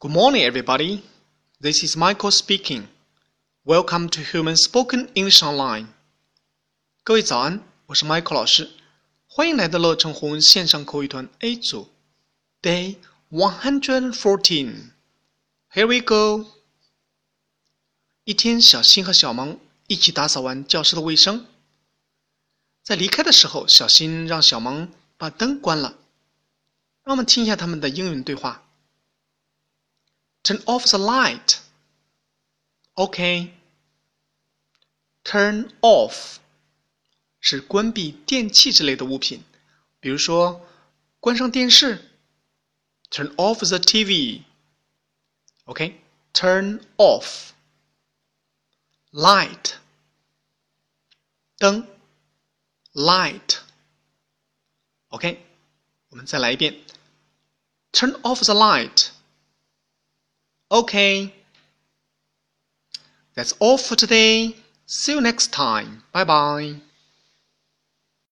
Good morning, everybody. This is Michael speaking. Welcome to Human Spoken English Online. 各位早安，我是 Michael 老师，欢迎来到乐成红线上口语团 A 组，Day one hundred fourteen. Here we go. 一天，小新和小萌一起打扫完教室的卫生，在离开的时候，小新让小萌把灯关了。让我们听一下他们的英语对话。Turn off the light. OK. Turn off 是关闭电器之类的物品，比如说关上电视。Turn off the TV. OK. Turn off. Light 灯，light。OK，我们再来一遍。Turn off the light. Okay. That's all for today. See you next time. Bye bye.